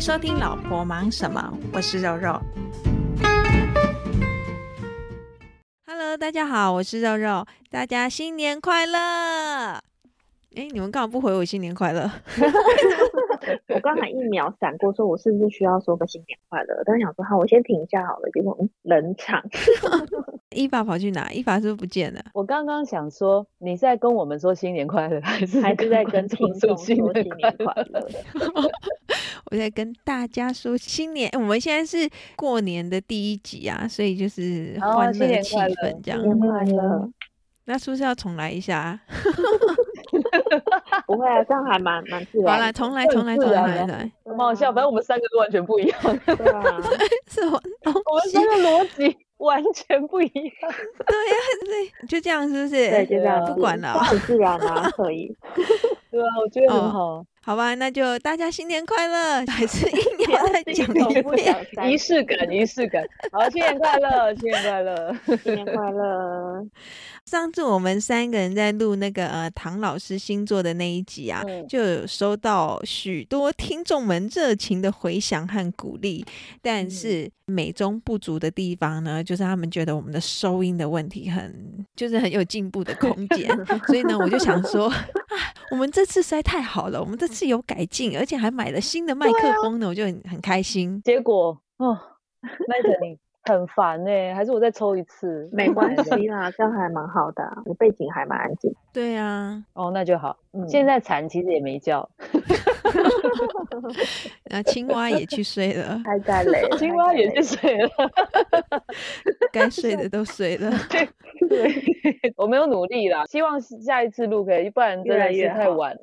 迎收听《老婆忙什么》，我是肉肉。Hello，大家好，我是肉肉，大家新年快乐！哎，你们干嘛不回我新年快乐？我刚才一秒闪过，说我是不是需要说个新年快乐？但是想说好，我先停一下好了，结果嗯，冷场。伊法跑去哪？伊法是不是不见了？我刚刚想说，你是在跟我们说新年快乐，还是还是在跟听众说新年快乐？我在跟大家说新年。我们现在是过年的第一集啊，所以就是欢乐气氛这样。新年快乐！那是不是要重来一下？啊 不会啊，这样还蛮蛮自然。好了，重来，重来，重来，来，蛮好笑。反正我们三个都完全不一样。对啊，是我，我们三个逻辑完全不一样。对呀，对，就这样，是不是？对，就这样，不管了，很自然啊，可以。对啊，我觉得很好。好吧，那就大家新年快乐，还是 硬要再讲一遍，仪式感，仪式感。好，新年快乐，新年快乐，新年快乐。上次我们三个人在录那个呃唐老师星座的那一集啊，嗯、就有收到许多听众们热情的回响和鼓励，但是美中不足的地方呢，就是他们觉得我们的收音的问题很，就是很有进步的空间，所以呢，我就想说啊，我们这次实在太好了，我们这次有改进，而且还买了新的麦克风呢，啊、我就很很开心。结果哦，麦克你。很烦呢、欸，还是我再抽一次？没关系啦，这样还蛮好的、啊，你背景还蛮安静。对啊，哦，那就好。嗯、现在蝉其实也没叫，那青蛙也去睡了，还在累，青蛙也去睡了，该睡的都睡了。对，我没有努力啦，希望下一次录可以，不然真的是太晚。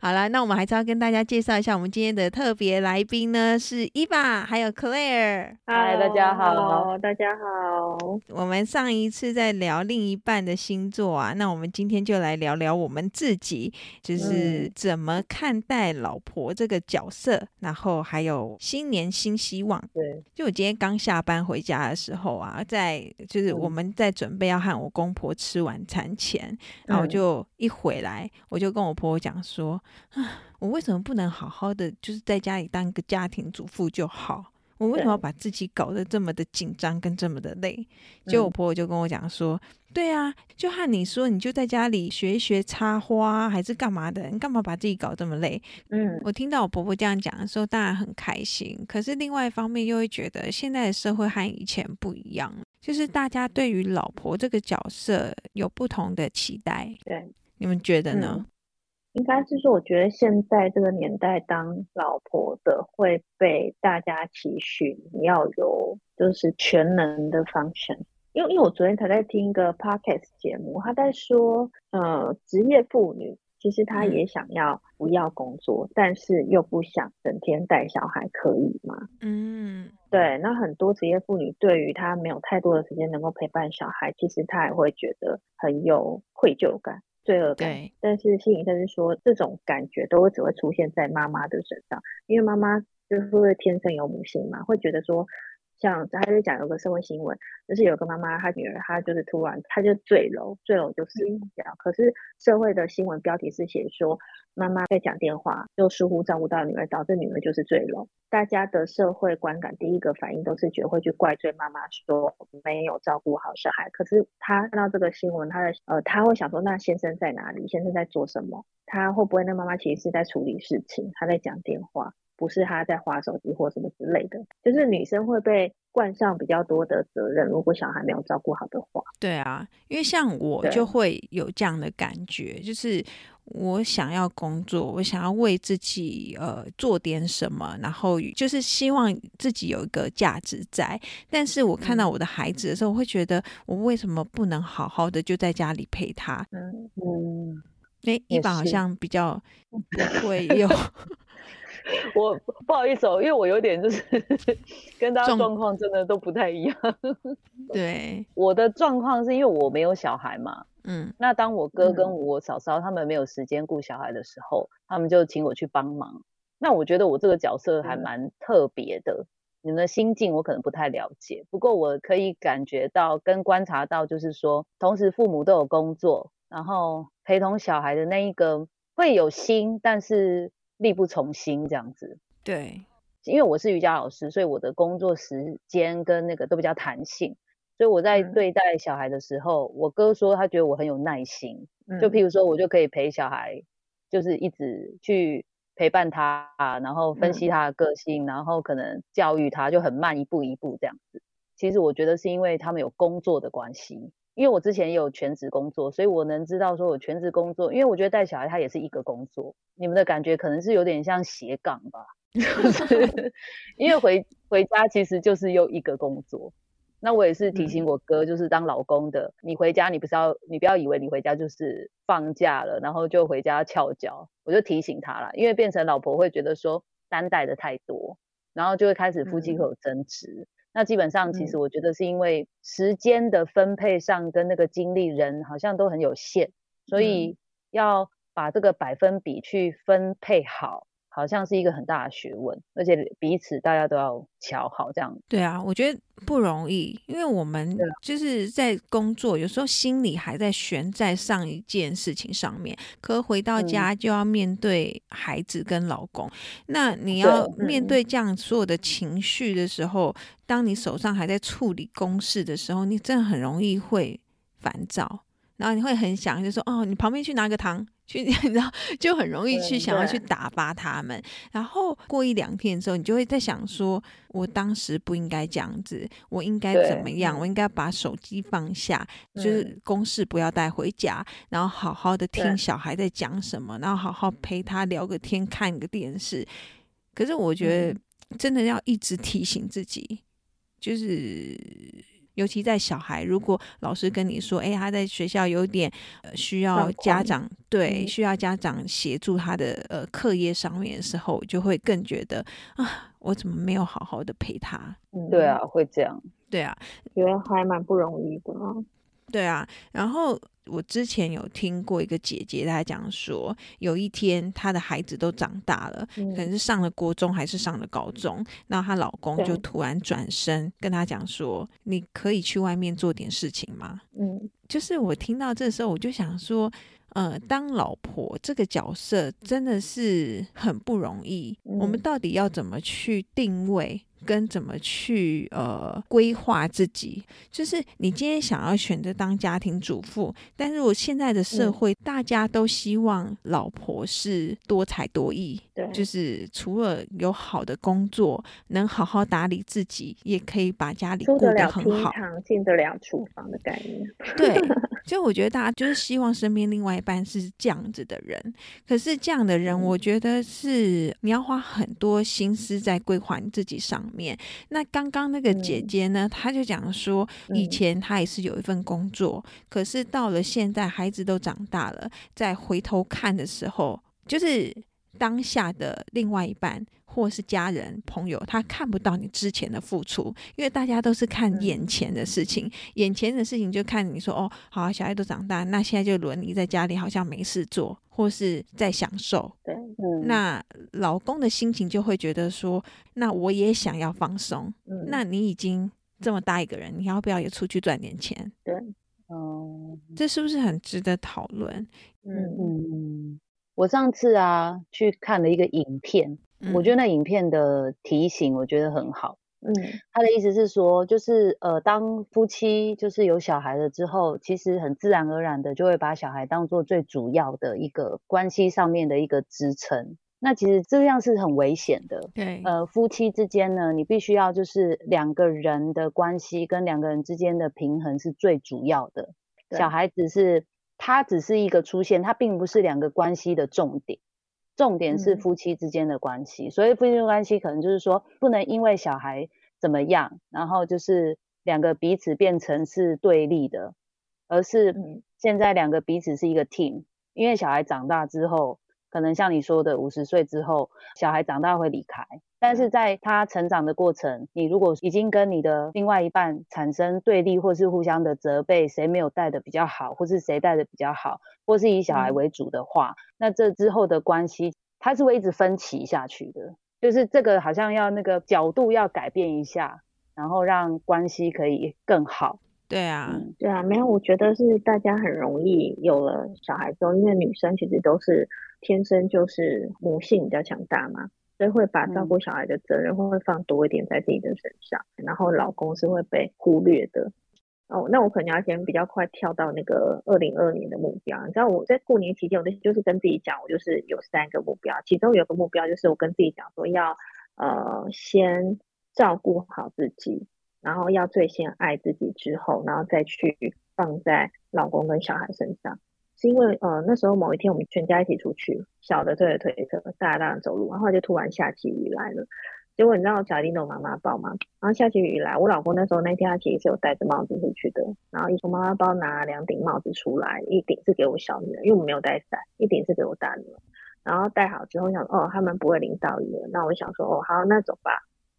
好了，那我们还是要跟大家介绍一下，我们今天的特别来宾呢是伊娃，还有 Claire。嗨，大家好，大家好。我们上一次在聊另一半的星座啊，那我们今天就来聊聊我们自己。就是怎么看待老婆这个角色，嗯、然后还有新年新希望。对，就我今天刚下班回家的时候啊，在就是我们在准备要和我公婆吃晚餐前，嗯、然后我就一回来，我就跟我婆婆讲说啊，我为什么不能好好的就是在家里当个家庭主妇就好？我为什么要把自己搞得这么的紧张跟这么的累？结果我婆婆就跟我讲说。对啊，就和你说，你就在家里学一学插花，还是干嘛的？你干嘛把自己搞这么累？嗯，我听到我婆婆这样讲的时候，当然很开心。可是另外一方面，又会觉得现在的社会和以前不一样，就是大家对于老婆这个角色有不同的期待。对，你们觉得呢？嗯，应该是说，我觉得现在这个年代当老婆的会被大家期许你要有就是全能的 function。因为因为我昨天才在听一个 podcast 节目，他在说，呃，职业妇女其实他也想要不要工作，嗯、但是又不想整天带小孩，可以吗？嗯，对。那很多职业妇女对于她没有太多的时间能够陪伴小孩，其实她也会觉得很有愧疚感、罪恶感。对。但是心理医生是说，这种感觉都会只会出现在妈妈的身上，因为妈妈就是会天生有母性嘛，会觉得说。像他就讲有个社会新闻，就是有个妈妈，她女儿她就是突然她就坠楼，坠楼就死掉。嗯、可是社会的新闻标题是写说妈妈在讲电话，就疏忽照顾到女儿，导致女儿就是坠楼。大家的社会观感第一个反应都是觉得会去怪罪妈妈说没有照顾好小孩。可是他看到这个新闻，他的呃他会想说，那先生在哪里？先生在做什么？他会不会那妈妈其实是在处理事情？他在讲电话。不是他在划手机或什么之类的，就是女生会被冠上比较多的责任。如果小孩没有照顾好的话，对啊，因为像我就会有这样的感觉，就是我想要工作，我想要为自己呃做点什么，然后就是希望自己有一个价值在。但是我看到我的孩子的时候，我会觉得我为什么不能好好的就在家里陪他？嗯嗯，哎，伊娃好像比较会有。我不好意思哦，因为我有点就是 跟大家状况真的都不太一样。对，我的状况是因为我没有小孩嘛，嗯，那当我哥跟我嫂嫂他们没有时间顾小孩的时候，嗯、他们就请我去帮忙。那我觉得我这个角色还蛮特别的，嗯、你们的心境我可能不太了解，不过我可以感觉到跟观察到，就是说同时父母都有工作，然后陪同小孩的那一个会有心，但是。力不从心这样子，对，因为我是瑜伽老师，所以我的工作时间跟那个都比较弹性，所以我在对待小孩的时候，嗯、我哥说他觉得我很有耐心，就譬如说我就可以陪小孩，就是一直去陪伴他，然后分析他的个性，嗯、然后可能教育他，就很慢一步一步这样子。其实我觉得是因为他们有工作的关系。因为我之前也有全职工作，所以我能知道说，我全职工作，因为我觉得带小孩他也是一个工作。你们的感觉可能是有点像斜杠吧，就是因为回回家其实就是又一个工作。那我也是提醒我哥，就是当老公的，嗯、你回家你不是要，你不要以为你回家就是放假了，然后就回家翘脚。我就提醒他了，因为变成老婆会觉得说担待的太多，然后就会开始夫妻会有争执。嗯那基本上，其实我觉得是因为时间的分配上跟那个精力，人好像都很有限，所以要把这个百分比去分配好。好像是一个很大的学问，而且彼此大家都要瞧好这样。对啊，我觉得不容易，因为我们就是在工作，有时候心里还在悬在上一件事情上面，可回到家就要面对孩子跟老公。嗯、那你要面对这样所有的情绪的时候，当你手上还在处理公事的时候，你真的很容易会烦躁，然后你会很想就说：“哦，你旁边去拿个糖。”去，你知道，就很容易去想要去打发他们。然后过一两天之后，你就会在想说，我当时不应该这样子，我应该怎么样？我应该把手机放下，就是公事不要带回家，然后好好的听小孩在讲什么，然后好好陪他聊个天，看个电视。可是我觉得真的要一直提醒自己，就是。尤其在小孩，如果老师跟你说，哎，他在学校有点呃需要家长对需要家长协助他的呃课业上面的时候，就会更觉得啊，我怎么没有好好的陪他？嗯，对啊，会这样，对啊，觉得还蛮不容易的。对啊，然后我之前有听过一个姐姐，她讲说，有一天她的孩子都长大了，嗯、可能是上了国中还是上了高中，那她老公就突然转身跟她讲说：“你可以去外面做点事情吗？”嗯，就是我听到这时候，我就想说，呃，当老婆这个角色真的是很不容易，嗯、我们到底要怎么去定位？跟怎么去呃规划自己，就是你今天想要选择当家庭主妇，但是我现在的社会、嗯、大家都希望老婆是多才多艺，对，就是除了有好的工作，能好好打理自己，也可以把家里过得很好，进得了厨房的概念。对，就我觉得大家就是希望身边另外一半是这样子的人，可是这样的人，我觉得是你要花很多心思在规划你自己上。面。那刚刚那个姐姐呢，她就讲说，以前她也是有一份工作，可是到了现在孩子都长大了，再回头看的时候，就是当下的另外一半或是家人朋友，他看不到你之前的付出，因为大家都是看眼前的事情，眼前的事情就看你说哦，好，小孩都长大，那现在就轮你在家里好像没事做。或是在享受，对，嗯，那老公的心情就会觉得说，那我也想要放松，嗯，那你已经这么大一个人，你要不要也出去赚点钱？对，哦，这是不是很值得讨论？嗯嗯，我上次啊去看了一个影片，嗯，我觉得那影片的提醒我觉得很好。嗯，他的意思是说，就是呃，当夫妻就是有小孩了之后，其实很自然而然的就会把小孩当做最主要的一个关系上面的一个支撑。那其实这样是很危险的。对，呃，夫妻之间呢，你必须要就是两个人的关系跟两个人之间的平衡是最主要的。小孩子是他只是一个出现，他并不是两个关系的重点。重点是夫妻之间的关系，嗯、所以夫妻的关系可能就是说，不能因为小孩怎么样，然后就是两个彼此变成是对立的，而是现在两个彼此是一个 team。因为小孩长大之后，可能像你说的，五十岁之后，小孩长大会离开，但是在他成长的过程，你如果已经跟你的另外一半产生对立，或是互相的责备，谁没有带的比较好，或是谁带的比较好，或是以小孩为主的话，嗯、那这之后的关系，他是会一直分歧下去的。就是这个好像要那个角度要改变一下，然后让关系可以更好。对啊，嗯、对啊，没有，我觉得是大家很容易有了小孩之后，因为女生其实都是。天生就是母性比较强大嘛，所以会把照顾小孩的责任会会放多一点在自己的身上，嗯、然后老公是会被忽略的。哦，那我可能要先比较快跳到那个二零二二年的目标。你知道我在过年期间，我就是跟自己讲，我就是有三个目标，其中有个目标就是我跟自己讲说要呃先照顾好自己，然后要最先爱自己之后，然后再去放在老公跟小孩身上。是因为呃那时候某一天我们全家一起出去，小的推着推车，大的大的走路，然后就突然下起雨来了。结果你知道小叮咚妈妈包吗？然后下起雨来，我老公那时候那天他其实是有戴着帽子出去的。然后一从妈妈包拿两顶帽子出来，一顶是给我小女儿，因为我们没有带伞；一顶是给我大女儿。然后戴好之后想，哦，他们不会淋到雨了。那我想说，哦，好，那走吧。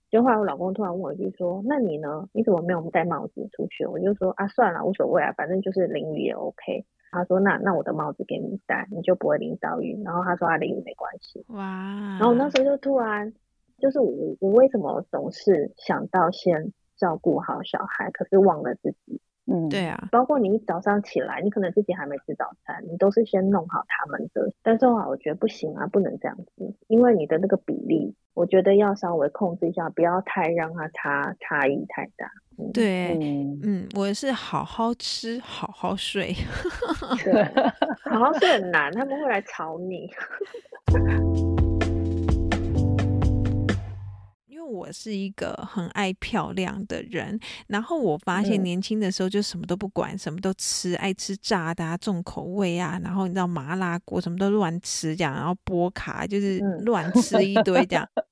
结果后来我老公突然问我一句说，那你呢？你怎么没有戴帽子出去？我就说啊，算了，无所谓啊，反正就是淋雨也 OK。他说，那那我的帽子给你戴，你就不会淋到雨。然后他说他淋雨没关系。哇！然后我那时候就突然。就是我，我为什么总是想到先照顾好小孩，可是忘了自己？嗯，对啊。包括你早上起来，你可能自己还没吃早餐，你都是先弄好他们的。但是话，我觉得不行啊，不能这样子，因为你的那个比例，我觉得要稍微控制一下，不要太让它差差异太大。嗯、对，嗯，嗯，我是好好吃，好好睡。对，好好睡很难，他们会来吵你。因为我是一个很爱漂亮的人，然后我发现年轻的时候就什么都不管，嗯、什么都吃，爱吃炸的啊，重口味啊，然后你知道麻辣锅什么都乱吃这样，然后波卡就是乱吃一堆这样，嗯、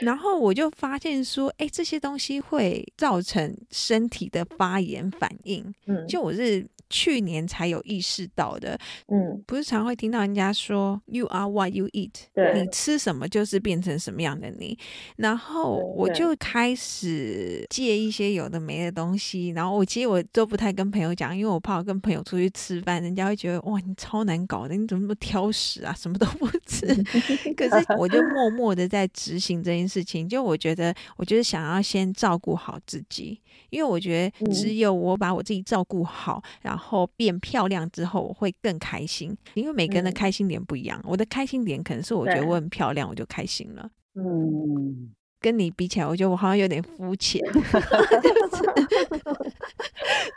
然后我就发现说，哎，这些东西会造成身体的发炎反应，嗯，就我是。去年才有意识到的，嗯，不是常会听到人家说 “You are what you eat”，对，你吃什么就是变成什么样的你。然后我就开始戒一些有的没的东西。然后我其实我都不太跟朋友讲，因为我怕我跟朋友出去吃饭，人家会觉得哇，你超难搞的，你怎么那么挑食啊，什么都不 吃。可是我就默默的在执行这件事情。就我觉得，我就是想要先照顾好自己，因为我觉得只有我把我自己照顾好，然后。后变漂亮之后，我会更开心，因为每个人的开心点不一样。嗯、我的开心点可能是我觉得我很漂亮，我就开心了。嗯。跟你比起来，我觉得我好像有点肤浅。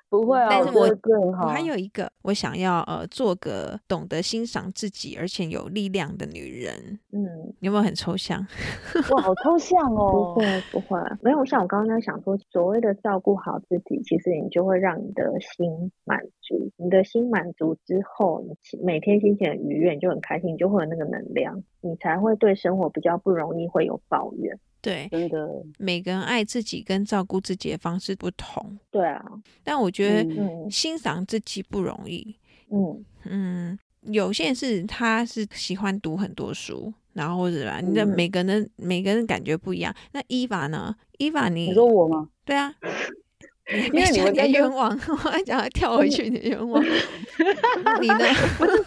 不会啊，但是我我还有一个，我想要呃做个懂得欣赏自己而且有力量的女人。嗯，有没有很抽象？哇，好抽象哦！不会不会，没有。像我刚刚在想说，所谓的照顾好自己，其实你就会让你的心满足。你的心满足之后，你每天心情很愉悦，你就很开心，你就会有那个能量，你才会对生活比较不容易会有抱怨。对，真的，每个人爱自己跟照顾自己的方式不同。对啊，但我觉得欣赏自己不容易。嗯嗯，有些人是他是喜欢读很多书，然后或者吧，你的每个人、嗯、每个人感觉不一样。那伊娃呢？伊娃，你你说我吗？对啊。因为你的愿望，我还讲要跳回去你的愿望。你呢？不是，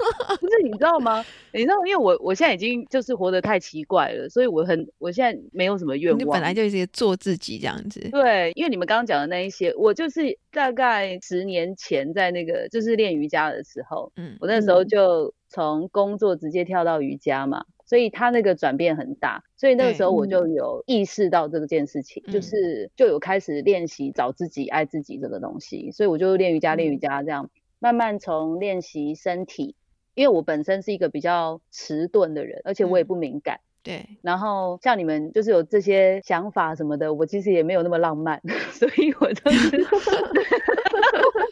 不是，你知道吗？你知道，因为我我现在已经就是活得太奇怪了，所以我很，我现在没有什么愿望。你本来就是做自己这样子。对，因为你们刚刚讲的那一些，我就是大概十年前在那个就是练瑜伽的时候，嗯，我那时候就从工作直接跳到瑜伽嘛。所以他那个转变很大，所以那个时候我就有意识到这件事情，嗯、就是就有开始练习找自己、爱自己这个东西。所以我就练瑜伽、练瑜伽这样，慢慢从练习身体，因为我本身是一个比较迟钝的人，而且我也不敏感。嗯对，然后像你们就是有这些想法什么的，我其实也没有那么浪漫，所以我就是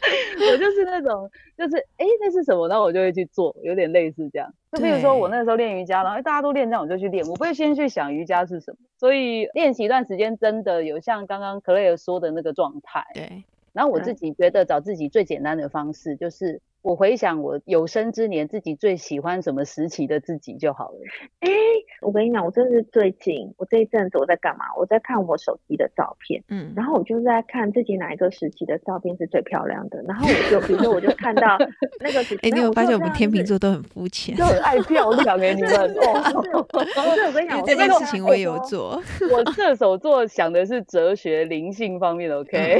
我就是那种就是哎，那是什么，然后我就会去做，有点类似这样。就比如说我那时候练瑜伽，然后大家都练这样，我就去练，我不会先去想瑜伽是什么。所以练习一段时间，真的有像刚刚 Claire 说的那个状态。对，然后我自己觉得找自己最简单的方式就是。我回想我有生之年自己最喜欢什么时期的自己就好了。哎、欸，我跟你讲，我真的是最近，我这一阵子我在干嘛？我在看我手机的照片，嗯，然后我就在看自己哪一个时期的照片是最漂亮的。然后我就，比如说，我就看到 那个时期。哎、欸，你有发现我们天秤座都很肤浅，就很爱漂亮给你们。哦，不是，我跟你讲，这件事情我也有做。我射手座想的是哲学灵性方面的，OK？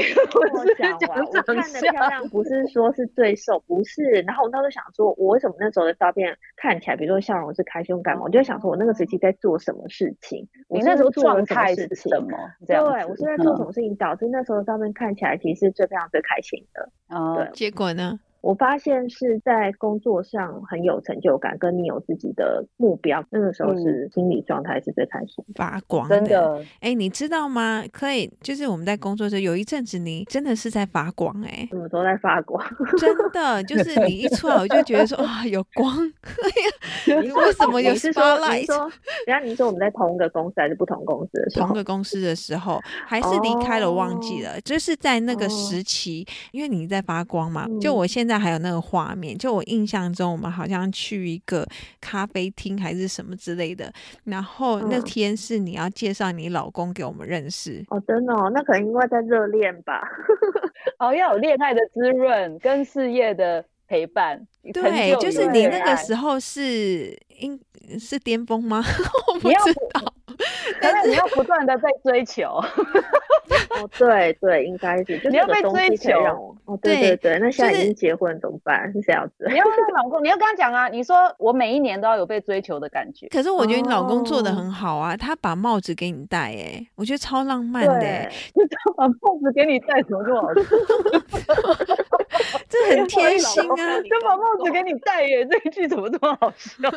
我讲完，我看的漂亮不是说是最瘦，不是。是，然后我当时想说，我为什么那时候的照片看起来，比如说笑容是开心感嘛，我就想说，我那个时期在做什么事情？你那时候状态是什么？对，我是在做什么事情导致那时候照片看起来其实是最非常最开心的。哦，结果呢？我发现是在工作上很有成就感，跟你有自己的目标，那个时候是心理状态是最开心、发光。真的，哎，你知道吗？可以，就是我们在工作的时候，有一阵子你真的是在发光，哎，什么都在发光，真的，就是你一出来我就觉得说 啊，有光。哎呀，你为什么有 spotlight？你说，等下你说我们在同一个公司还是不同公司的时候？同个公司的时候，还是离开了，忘记了，就是在那个时期，因为你在发光嘛。就我现在。还有那个画面，就我印象中，我们好像去一个咖啡厅还是什么之类的。然后那天是你要介绍你老公给我们认识哦，真的哦，那可能因为在热恋吧。哦，要有恋爱的滋润跟事业的陪伴。对，就是你那个时候是应是巅峰吗？我不知道。但是你要不断的被追求，哦，对对，应该是，就是、你要被追求，哦，对对对，那现在已经结婚怎么办？是这样子，你要跟老公，你要跟他讲啊，你说我每一年都要有被追求的感觉。可是我觉得你老公做的很好啊，他把帽子给你戴，哎，我觉得超浪漫的，他把帽子给你戴，怎么这么好笑？这很贴心啊，就把帽子给你戴耶，这一句怎么这么好笑？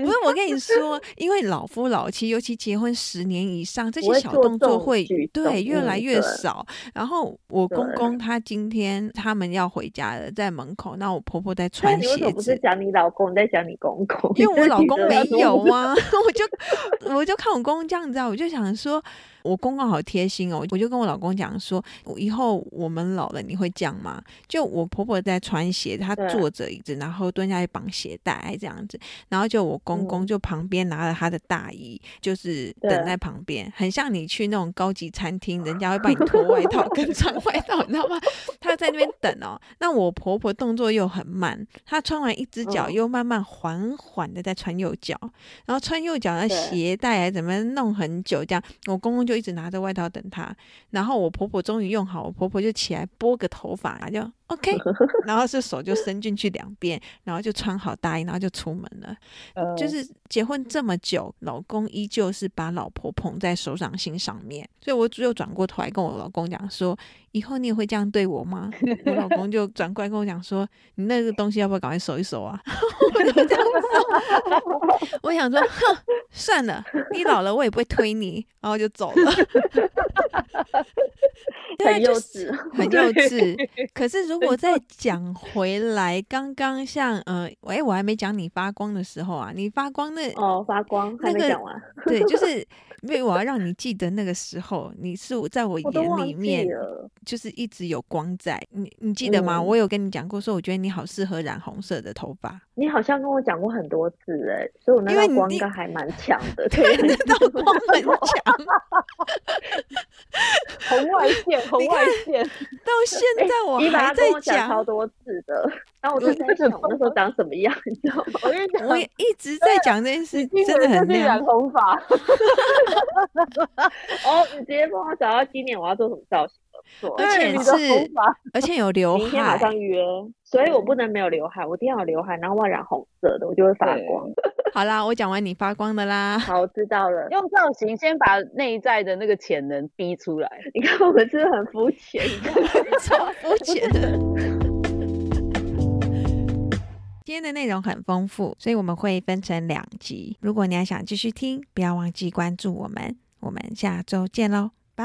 不是我跟你说，因为老夫老妻，尤其结婚十年以上，这些小动作会对越来越少。然后我公公他今天他们要回家了，在门口，那我婆婆在穿鞋子。你不是讲你老公，在讲你公公？因为我 老公没有啊，我就 我就看我公公这样子啊，我就想说。我公公好贴心哦，我就跟我老公讲说，以后我们老了你会这样吗？就我婆婆在穿鞋，她坐着椅子，然后蹲下去绑鞋带这样子，然后就我公公就旁边拿了他的大衣，就是等在旁边，很像你去那种高级餐厅，人家会帮你脱外套 跟穿外套，你知道吗？他在那边等哦。那我婆婆动作又很慢，她穿完一只脚又慢慢缓缓的在穿右脚，然后穿右脚的鞋带还怎么弄很久这样，我公公。就一直拿着外套等他，然后我婆婆终于用好，我婆婆就起来拨个头发，就 OK，然后是手就伸进去两边，然后就穿好大衣，然后就出门了。呃、就是结婚这么久，老公依旧是把老婆捧在手掌心上面，所以我只有转过头来跟我老公讲说：“以后你也会这样对我吗？”我老公就转过来跟我讲说：“你那个东西要不要赶快收一收啊？” 我就这样说，我想说，哼，算了，你老了我也不会推你，然后就走了。很幼稚，很幼稚。可是如果再讲回来，刚刚像呃，哎，我还没讲你发光的时候啊，你发光那哦，发光还没讲完，对，就 是。因为我要让你记得那个时候，你是在我眼里面，就是一直有光在。你你记得吗？嗯、我有跟你讲过，说我觉得你好适合染红色的头发。你好像跟我讲过很多次哎、欸，所以我那道光应该还蛮强的。对，那道光很 强。红外线，红外线，到现在我还在讲、欸、超多次的。然后我就在想，我那时候长什么样，你知道吗？我跟你讲，我也一直在讲这件事，真的很亮。染头发。哦，你直接帮我找到今年我要做什么造型了。而且是，而且有 刘海。明天马上约，所以我不能没有刘海，我一定要有刘海，然后我要染红色的，我就会发光。好啦，我讲完你发光的啦。好，我知道了。用造型先把内在的那个潜能逼出来。你看我们是很肤浅？超肤浅的。今天的内容很丰富，所以我们会分成两集。如果你还想继续听，不要忘记关注我们。我们下周见喽，拜。